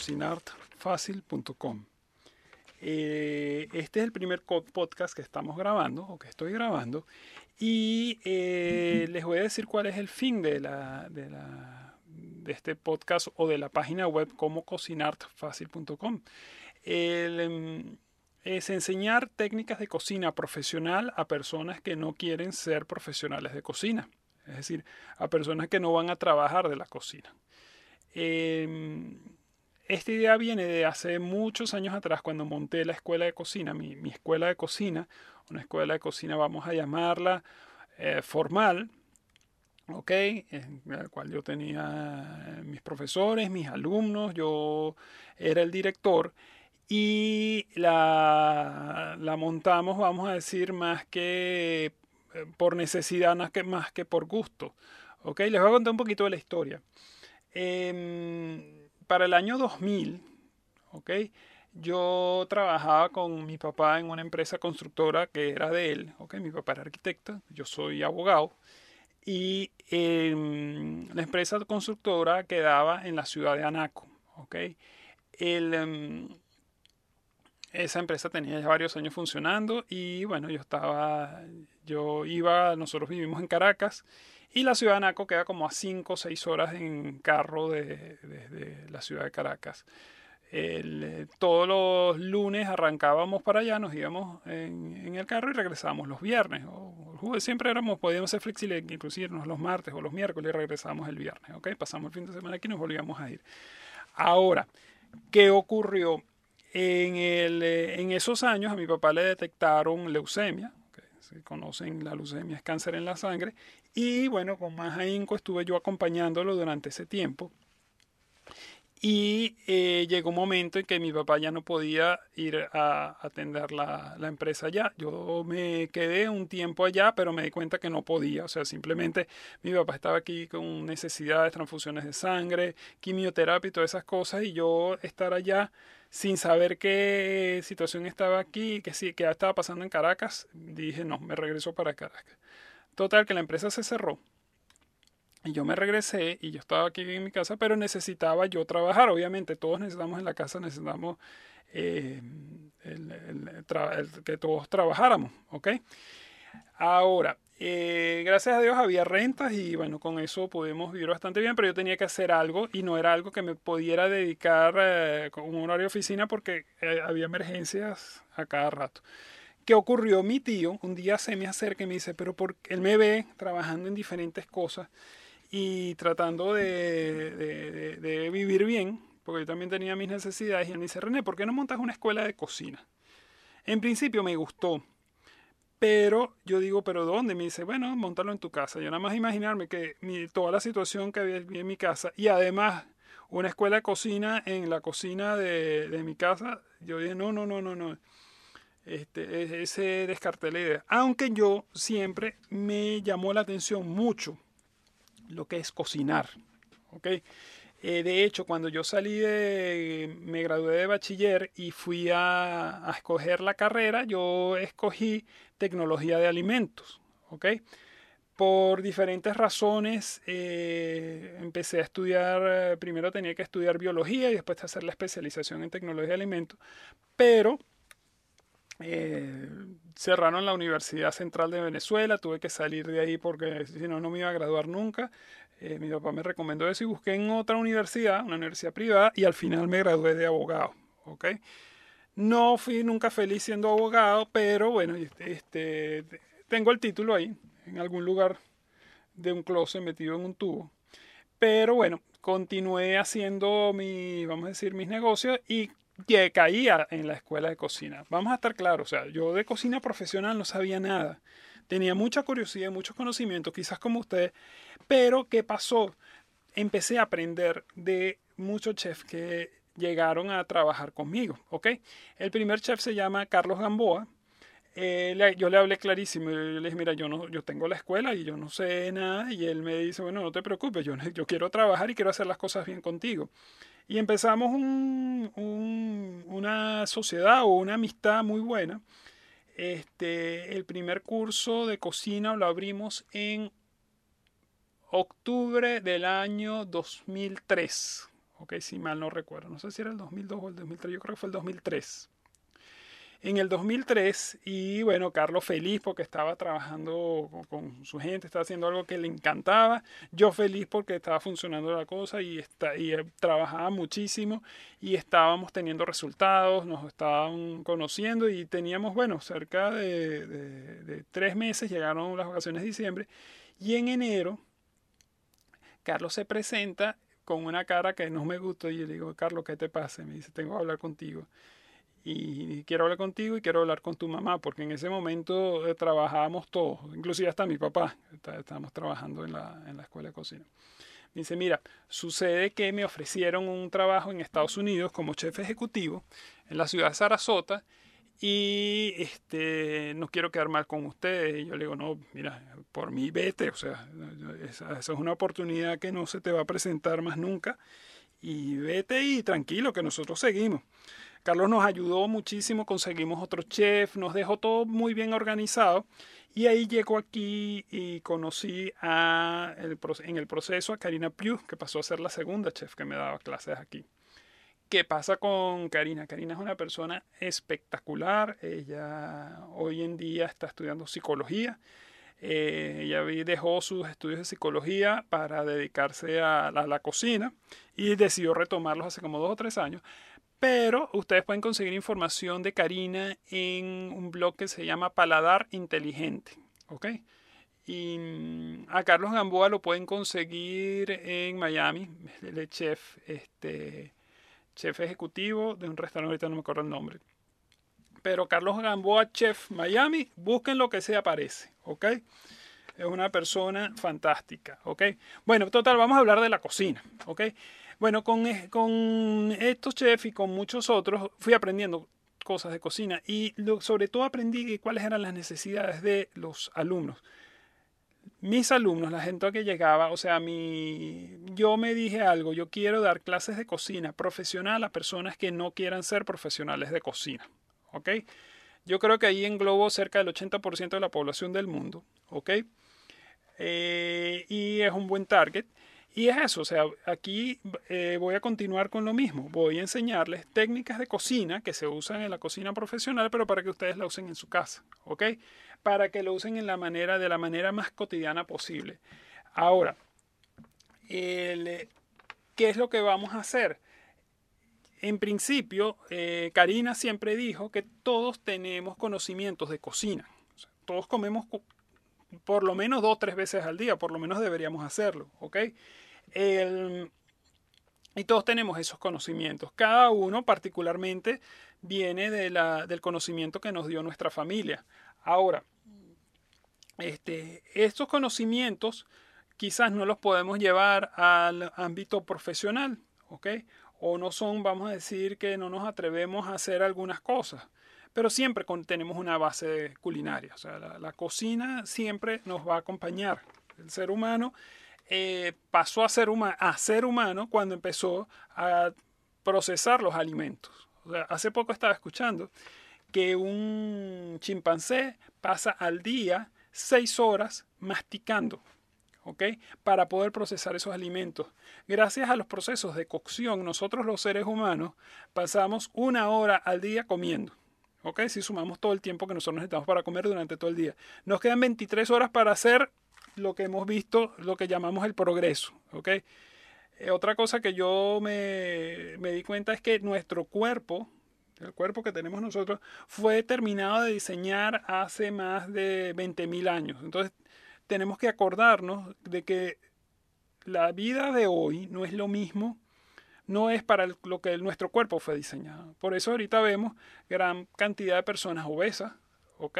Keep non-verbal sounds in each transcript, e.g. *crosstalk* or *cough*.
como cocinarfacil.com. Eh, este es el primer podcast que estamos grabando o que estoy grabando y eh, les voy a decir cuál es el fin de, la, de, la, de este podcast o de la página web como cocinarfacil.com. Em, es enseñar técnicas de cocina profesional a personas que no quieren ser profesionales de cocina, es decir, a personas que no van a trabajar de la cocina. Eh, esta idea viene de hace muchos años atrás cuando monté la escuela de cocina, mi, escuela de cocina, una escuela de cocina vamos a llamarla eh, formal, ¿ok? En la cual yo tenía mis profesores, mis alumnos, yo era el director y la, la montamos, vamos a decir, más que eh, por necesidad, más que, por gusto, ¿ok? Les voy a contar un poquito de la historia. Eh, para el año 2000, ¿ok? Yo trabajaba con mi papá en una empresa constructora que era de él, ¿ok? Mi papá era arquitecto, yo soy abogado. Y em, la empresa constructora quedaba en la ciudad de Anaco, ¿ok? Em, esa empresa tenía ya varios años funcionando y bueno, yo estaba, yo iba, nosotros vivimos en Caracas y la ciudad de Anaco queda como a 5 o 6 horas en carro desde de, la ciudad de Caracas. Eh, todos los lunes arrancábamos para allá, nos íbamos en, el carro y regresábamos los viernes. O, siempre éramos, podíamos ser flexibles, inclusive irnos los martes o los miércoles y regresábamos el viernes. ¿okay? Pasamos el fin de semana aquí y nos volvíamos a ir. Ahora, ¿qué ocurrió? En, el, eh, en esos años a mi papá le detectaron leucemia, se conocen la leucemia es cáncer en la sangre, y bueno, con más ahínco estuve yo acompañándolo durante ese tiempo. Y eh, llegó un momento en que mi papá ya no podía ir a atender la, la, empresa allá. Yo me quedé un tiempo allá, pero me di cuenta que no podía. O sea, simplemente mi papá estaba aquí con necesidades, transfusiones de sangre, quimioterapia y todas esas cosas. Y yo estar allá sin saber qué situación estaba aquí, que sí, que estaba pasando en Caracas, dije, no, me regreso para Caracas. Total, que la empresa se cerró. Y yo me regresé y yo estaba aquí en mi casa, pero necesitaba yo trabajar. Obviamente, todos necesitamos en la casa, necesitamos eh, que todos trabajáramos, ¿ok? Ahora, eh, gracias a Dios había rentas y bueno, con eso pudimos vivir bastante bien, pero yo tenía que hacer algo y no era algo que me pudiera dedicar eh, con un horario de oficina porque había emergencias a cada rato. ¿Qué ocurrió? Mi tío un día se me acerca y me dice, pero porque él me ve trabajando en diferentes cosas y tratando de, de, vivir bien, porque yo también tenía mis necesidades, y él me dice, René, ¿por qué no montas una escuela de cocina? En principio me gustó, pero yo digo, ¿pero dónde? Me dice, bueno, montalo en tu casa. Yo nada más imaginarme que mi, toda la situación que había en mi casa y además una escuela de cocina en la cocina de, de mi casa, yo dije, no, no, no, no, no. Este, ese descarté la idea. Aunque yo siempre me llamó la atención mucho lo que es cocinar. ¿okay? Eh, de hecho, cuando yo salí de, me gradué de bachiller y fui a, escoger la carrera, yo escogí tecnología de alimentos. ¿okay? Por diferentes razones eh, empecé a estudiar, primero tenía que estudiar biología y después hacer la especialización en tecnología de alimentos, pero eh, cerraron la Universidad Central de Venezuela, tuve que salir de ahí porque si no, no me iba a graduar nunca. Eh, mi papá me recomendó eso y busqué en otra universidad, una universidad privada, y al final me gradué de abogado. ¿okay? No fui nunca feliz siendo abogado, pero bueno, este, este, tengo el título ahí, en algún lugar de un closet metido en un tubo. Pero bueno, continué haciendo mi, vamos a decir, mis negocios y caía en la escuela de cocina. Vamos a estar claros, o sea, yo de cocina profesional no sabía nada. Tenía mucha curiosidad, muchos conocimientos, quizás como usted, pero ¿qué pasó? Empecé a aprender de muchos chefs que llegaron a trabajar conmigo, ¿ok? El primer chef se llama Carlos Gamboa. Eh, yo le hablé clarísimo, yo le dije, mira, yo, no, yo tengo la escuela y yo no sé nada, y él me dice, bueno, no te preocupes, yo, *laughs* yo quiero trabajar y quiero hacer las cosas bien contigo. Y empezamos una sociedad o una amistad muy buena. Este, el primer curso de cocina lo abrimos en octubre del año 2003. ok, si mal no recuerdo. No sé si era el 2002 o el 2003, yo creo que fue el 2003 en el 2003 y bueno, Carlos feliz porque estaba trabajando con, su gente, estaba haciendo algo que le encantaba, yo feliz porque estaba funcionando la cosa y, está, y trabajaba muchísimo y estábamos teniendo resultados, nos estaban conociendo y teníamos, bueno, cerca de, de tres meses, llegaron las vacaciones de diciembre y en enero Carlos se presenta con una cara que no me gustó y le digo, Carlos, ¿qué te pasa? Me dice, tengo que hablar contigo y quiero hablar contigo y quiero hablar con tu mamá, porque en ese momento eh, trabajábamos todos, inclusive hasta mi papá, estábamos trabajando en la, en la escuela de cocina. Me dice, mira, sucede que me ofrecieron un trabajo en Estados Unidos como chef ejecutivo en la ciudad de Sarasota y este, no quiero quedar mal con ustedes. Y yo le digo, no, mira, por mí vete, o sea, esa, esa es una oportunidad que no se te va a presentar más nunca y vete y tranquilo que nosotros seguimos. Carlos nos ayudó muchísimo, conseguimos otro chef, nos dejó todo muy bien organizado. Y ahí llego aquí y conocí a en el proceso a Karina Piu, que pasó a ser la segunda chef que me daba clases aquí. ¿Qué pasa con Karina? Karina es una persona espectacular. Ella hoy en día está estudiando psicología. Eh, ella dejó sus estudios de psicología para dedicarse a la, cocina y decidió retomarlos hace como dos o tres años. Pero ustedes pueden conseguir información de Karina en un blog que se llama Paladar Inteligente. ¿Ok? Y mm, a Carlos Gamboa lo pueden conseguir en Miami. El chef, este, chef ejecutivo de un restaurante, ahorita no me acuerdo el nombre. Pero Carlos Gamboa, chef Miami, busquen lo que se aparece. ¿Ok? Es una persona fantástica. ¿Ok? Bueno, total, vamos a hablar de la cocina. ¿Ok? Bueno, con, con estos chefs y con muchos otros fui aprendiendo cosas de cocina y sobre todo aprendí cuáles eran las necesidades de los alumnos. Mis alumnos, la gente que llegaba, o sea, mi, yo me dije algo, yo quiero dar clases de cocina profesional a personas que no quieran ser profesionales de cocina, ¿ok? Yo creo que ahí englobo cerca del 80% de la población del mundo, ¿ok? Eh, y es un buen target. Y es eso, o sea, aquí eh, voy a continuar con lo mismo. Voy a enseñarles técnicas de cocina que se usan en la cocina profesional, pero para que ustedes la usen en su casa, ¿ok? Para que lo usen en la manera, de la manera más cotidiana posible. Ahora, ¿qué es lo que vamos a hacer? En principio, eh, Karina siempre dijo que todos tenemos conocimientos de cocina. todos comemos por lo menos dos o tres veces al día, por lo menos deberíamos hacerlo, ¿ok? y todos tenemos esos conocimientos. Cada uno particularmente viene de la, del conocimiento que nos dio nuestra familia. Ahora, este, estos conocimientos quizás no los podemos llevar al ámbito profesional, ¿ok? O no son, vamos a decir, que no nos atrevemos a hacer algunas cosas pero siempre tenemos una base culinaria. O sea, la, cocina siempre nos va a acompañar. El ser humano eh, pasó a ser, a ser humano cuando empezó a procesar los alimentos. O sea, hace poco estaba escuchando que un chimpancé pasa al día seis horas masticando. ¿ok? Para poder procesar esos alimentos. Gracias a los procesos de cocción, nosotros los seres humanos pasamos una hora al día comiendo. ¿Ok? Si sumamos todo el tiempo que nosotros necesitamos para comer durante todo el día. Nos quedan 23 horas para hacer lo que hemos visto, lo que llamamos el progreso. Eh, otra cosa que yo me, me di cuenta es que nuestro cuerpo, el cuerpo que tenemos nosotros, fue terminado de diseñar hace más de 20.000 años. Entonces, tenemos que acordarnos de que la vida de hoy no es lo mismo no es para lo que nuestro cuerpo fue diseñado. Por eso ahorita vemos gran cantidad de personas obesas, ¿ok?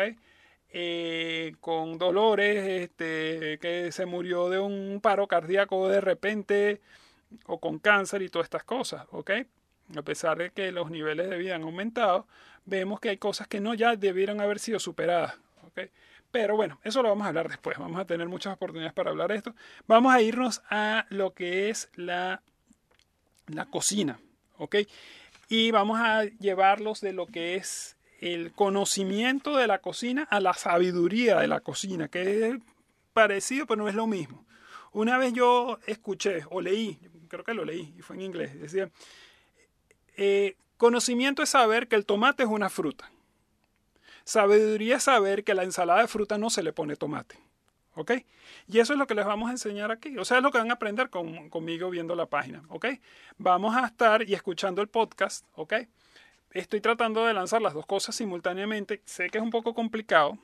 Eh, con dolores, este, que se murió de un paro cardíaco de repente, o con cáncer y todas estas cosas, ¿ok? A pesar de que los niveles de vida han aumentado, vemos que hay cosas que no ya debieron haber sido superadas, ¿ok? Pero bueno, eso lo vamos a hablar después. Vamos a tener muchas oportunidades para hablar de esto. Vamos a irnos a lo que es la la cocina, ¿ok? Y vamos a llevarlos de lo que es el conocimiento de la cocina a la sabiduría de la cocina, que es parecido pero no es lo mismo. Una vez yo escuché o leí, creo que lo leí y fue en inglés. Decía, eh, conocimiento es saber que el tomate es una fruta. Sabiduría es saber que la ensalada de fruta no se le pone tomate. ¿Ok? Y eso es lo que les vamos a enseñar aquí. O sea, es lo que van a aprender conmigo viendo la página. ¿Ok? Vamos a estar y escuchando el podcast. ¿Ok? Estoy tratando de lanzar las dos cosas simultáneamente. Sé que es un poco complicado,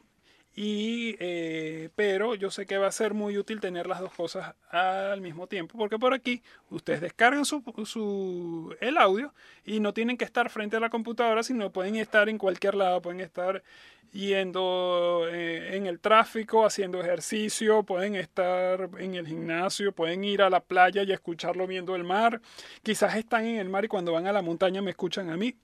y, eh, pero yo sé que va a ser muy útil tener las dos cosas al mismo tiempo, porque por aquí ustedes descargan su, su, el audio y no tienen que estar frente a la computadora, sino pueden estar en cualquier lado, pueden estar yendo eh, en el tráfico, haciendo ejercicio, pueden estar en el gimnasio, pueden ir a la playa y escucharlo viendo el mar. Quizás están en el mar y cuando van a la montaña me escuchan a mí.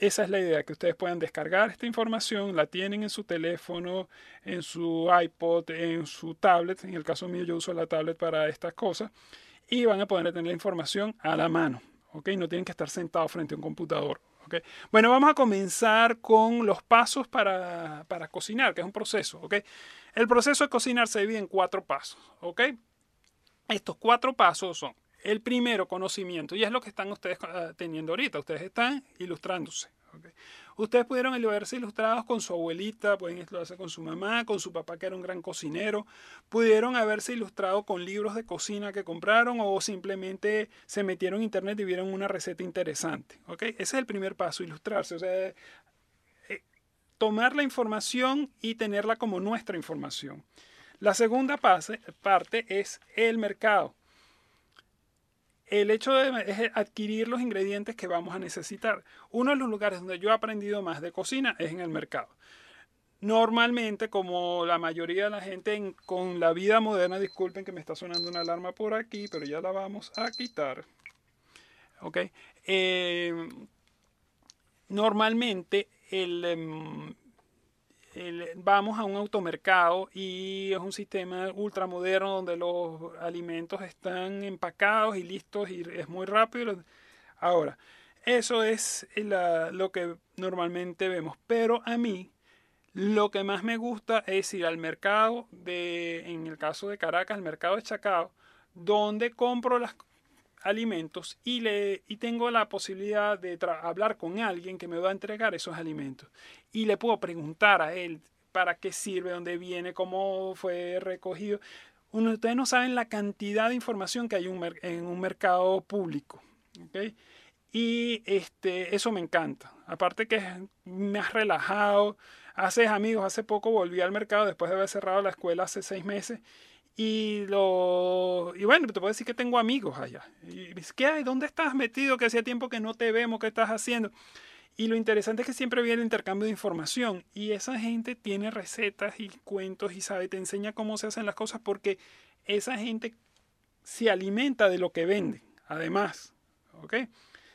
Esa es la idea, que ustedes puedan descargar esta información, la tienen en su teléfono, en su iPod, en su tablet. En el caso mío yo uso la tablet para estas cosas. Y van a poder tener la información a la mano. ¿ok? No tienen que estar sentados frente a un computador. ¿ok? Bueno, vamos a comenzar con los pasos para, para cocinar, que es un proceso. ¿ok? El proceso de cocinar se divide en cuatro pasos. ¿ok? Estos cuatro pasos son el primero, conocimiento, y es lo que están ustedes ah, teniendo ahorita. Ustedes están ilustrándose. Ustedes pudieron verse ilustrados con su abuelita, pueden ilustrarse con su mamá, con su papá que era un gran cocinero, pudieron haberse ilustrado con libros de cocina que compraron o simplemente se metieron en internet y vieron una receta interesante. Ese es el primer paso, ilustrarse. O sea, eh, tomar la información y tenerla como nuestra información. La segunda parte es el mercado el hecho de adquirir los ingredientes que vamos a necesitar. Uno de los lugares donde yo he aprendido más de cocina es en el mercado. Normalmente, como la mayoría de la gente con la vida moderna, disculpen que me está sonando una alarma por aquí, pero ya la vamos a quitar. ¿Ok? Eh, normalmente el, vamos a un automercado y es un sistema ultramoderno donde los alimentos están empacados y listos y es muy rápido. Ahora, eso es lo que normalmente vemos, pero a mí lo que más me gusta es ir al mercado de, en el caso de Caracas, el mercado de Chacao, donde compro las alimentos y, le, y tengo la posibilidad de hablar con alguien que me va a entregar esos alimentos. Y le puedo preguntar a él para qué sirve, dónde viene, cómo fue recogido. ustedes no saben la cantidad de información que hay en un mercado público. Y este, eso me encanta. Aparte que me has relajado, haces amigos. Hace poco volví al mercado después de haber cerrado la escuela hace seis meses y, lo, y bueno, te puedo decir que tengo amigos allá. Y ¿qué hay? ¿Dónde estás metido? Que hacía tiempo que no te vemos, ¿qué estás haciendo? Y lo interesante es que siempre viene el intercambio de información y esa gente tiene recetas y cuentos y sabe, te enseña cómo se hacen las cosas porque esa gente se alimenta de lo que vende, además. ¿ok?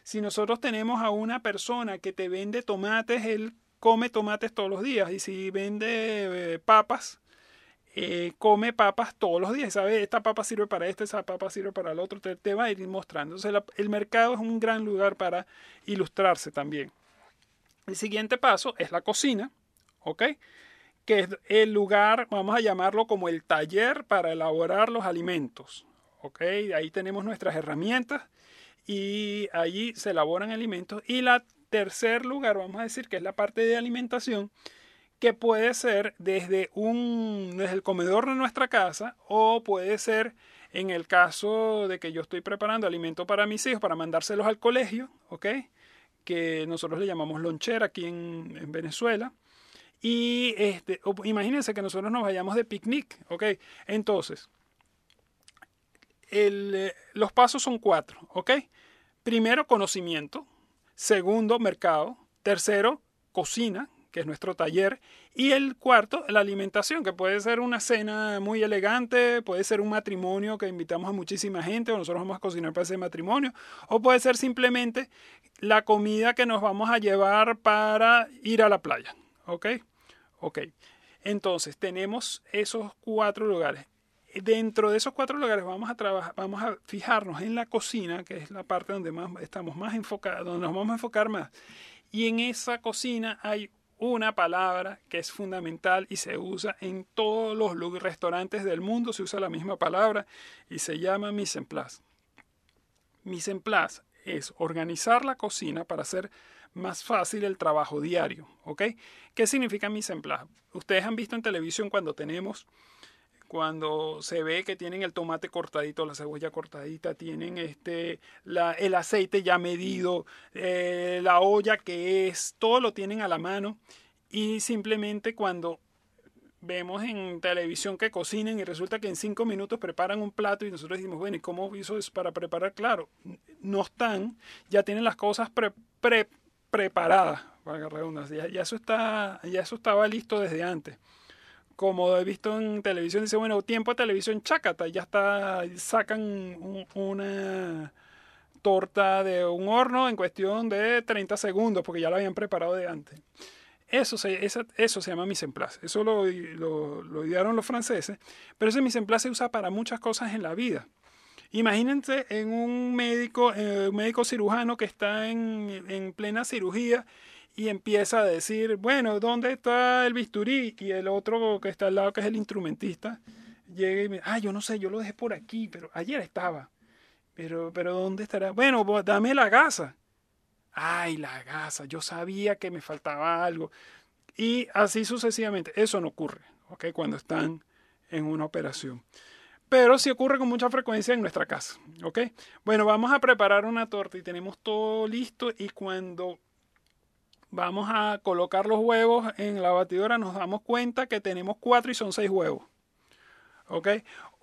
Si nosotros tenemos a una persona que te vende tomates, él come tomates todos los días y si vende eh, papas, eh, come papas todos los días, ¿sabes? Esta papa sirve para esto, esa papa sirve para el otro, te, va a ir mostrando. El mercado es un gran lugar para ilustrarse también. El siguiente paso es la cocina, ¿ok? Que es el lugar, vamos a llamarlo como el taller para elaborar los alimentos, ¿ok? Ahí tenemos nuestras herramientas y allí se elaboran alimentos. Y la tercer lugar, vamos a decir que es la parte de alimentación, que puede ser desde, un, desde el comedor de nuestra casa o puede ser en el caso de que yo estoy preparando alimento para mis hijos para mandárselos al colegio, ¿ok? Que nosotros le llamamos lonchera aquí en, Venezuela. Y este, imagínense que nosotros nos vayamos de picnic, ¿ok? Entonces, el, los pasos son cuatro, ¿ok? Primero, conocimiento. Segundo, mercado. Tercero, cocina, que es nuestro taller, y el cuarto, la alimentación, que puede ser una cena muy elegante, puede ser un matrimonio que invitamos a muchísima gente, o nosotros vamos a cocinar para ese matrimonio, o puede ser simplemente la comida que nos vamos a llevar para ir a la playa. ¿Ok? Ok. Entonces, tenemos esos cuatro lugares. Dentro de esos cuatro lugares vamos a trabajar, vamos a fijarnos en la cocina, que es la parte donde más estamos más enfocados, donde nos vamos a enfocar más. Y en esa cocina hay una palabra que es fundamental y se usa en todos los restaurantes del mundo, se usa la misma palabra y se llama mise en place. Mise en place es organizar la cocina para hacer más fácil el trabajo diario. ¿Ok? ¿Qué significa mise en place? Ustedes han visto en televisión cuando tenemos cuando se ve que tienen el tomate cortadito, la cebolla cortadita, tienen este, el aceite ya medido, eh, la olla que es, todo lo tienen a la mano y simplemente cuando vemos en televisión que cocinen y resulta que en cinco minutos preparan un plato y nosotros decimos, bueno, ¿y cómo hizo eso para preparar? Claro, no están, ya tienen las cosas pre, preparadas, para redundancia, ya, ya, eso está, ya eso estaba listo desde antes. Como he visto en televisión, dice, bueno, tiempo de televisión, chácata, ya está, sacan una torta de un horno en cuestión de 30 segundos, porque ya lo habían preparado de antes. Eso se, eso se llama mise en place. Eso lo, lo, lo, idearon los franceses, pero ese mise en place se usa para muchas cosas en la vida. Imagínense en un médico, eh, un médico cirujano que está en, en, plena cirugía y empieza a decir, bueno, ¿dónde está el bisturí? Y el otro que está al lado, que es el instrumentista, llega y me ah, yo no sé, yo lo dejé por aquí, pero ayer estaba. Pero, pero ¿dónde estará? Bueno, dame la gasa ay, la gasa, yo sabía que me faltaba algo. Y así sucesivamente. Eso no ocurre, ¿ok? Cuando están en una operación. Pero sí ocurre con mucha frecuencia en nuestra casa, ¿ok? Bueno, vamos a preparar una torta y tenemos todo listo y cuando vamos a colocar los huevos en la batidora nos damos cuenta que tenemos cuatro y son seis huevos. ¿Ok?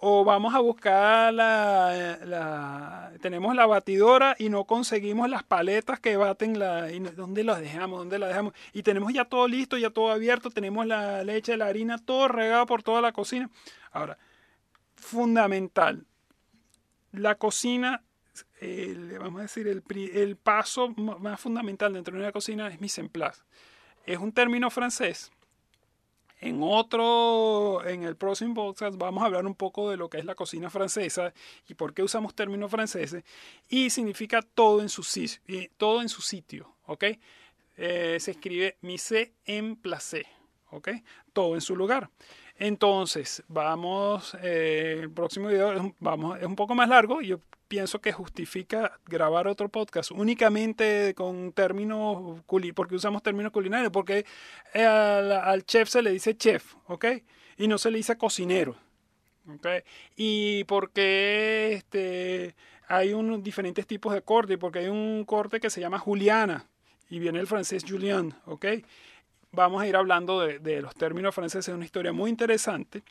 o vamos a buscar la, tenemos la batidora y no conseguimos las paletas que baten la y dónde las dejamos dónde las dejamos y tenemos ya todo listo ya todo abierto tenemos la leche la harina todo regado por toda la cocina ahora fundamental la cocina vamos a decir el, el, paso más fundamental dentro de una cocina es mise en place es un término francés en otro, en el próximo podcast vamos a hablar un poco de lo que es la cocina francesa y por qué usamos términos franceses. Y significa todo en su todo en su sitio, ¿ok? Eh, se escribe mise en place, ¿ok? Todo en su lugar. Entonces, vamos, eh, el próximo video vamos, es un poco más largo. Yo pienso que justifica grabar otro podcast únicamente con términos porque usamos términos culinarios, porque eh, al, chef se le dice chef, ¿ok? Y no se le dice cocinero, ¿ok? Y porque este, hay unos diferentes tipos de corte, porque hay un corte que se llama Juliana y viene el francés Julien, ¿ok? Vamos a ir hablando de, los términos franceses, es una historia muy interesante.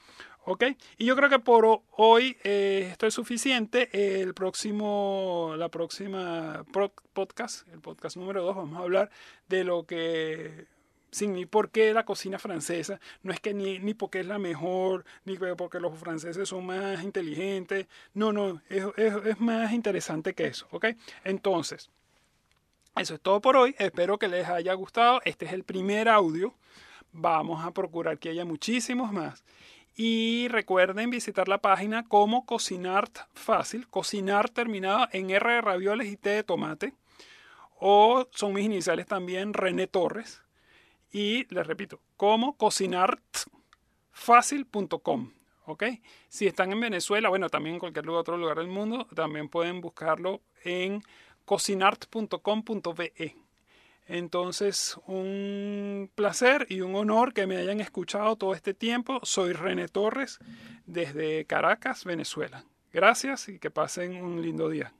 ¿Ok? Y yo creo que por hoy eh, esto es suficiente. El próximo, la próxima podcast, el podcast número 2, vamos a hablar de lo que sin por qué la cocina francesa. No es que ni, ni porque es la mejor, ni porque los franceses son más inteligentes. No, no, es, es, es más interesante que eso. ¿Ok? Entonces, eso es todo por hoy. Espero que les haya gustado. Este es el primer audio. Vamos a procurar que haya muchísimos más. Y recuerden visitar la página como Cocinar Fácil, cocinar terminado en R de ravioles y T de tomate. O son mis iniciales también, René Torres. Y les repito, como cocinartfácil.com. ¿Ok? Si están en Venezuela, bueno, también en cualquier otro lugar del mundo, también pueden buscarlo en cocinart.com.be. Entonces, un placer y un honor que me hayan escuchado todo este tiempo. Soy René Torres desde Caracas, Venezuela. Gracias y que pasen un lindo día.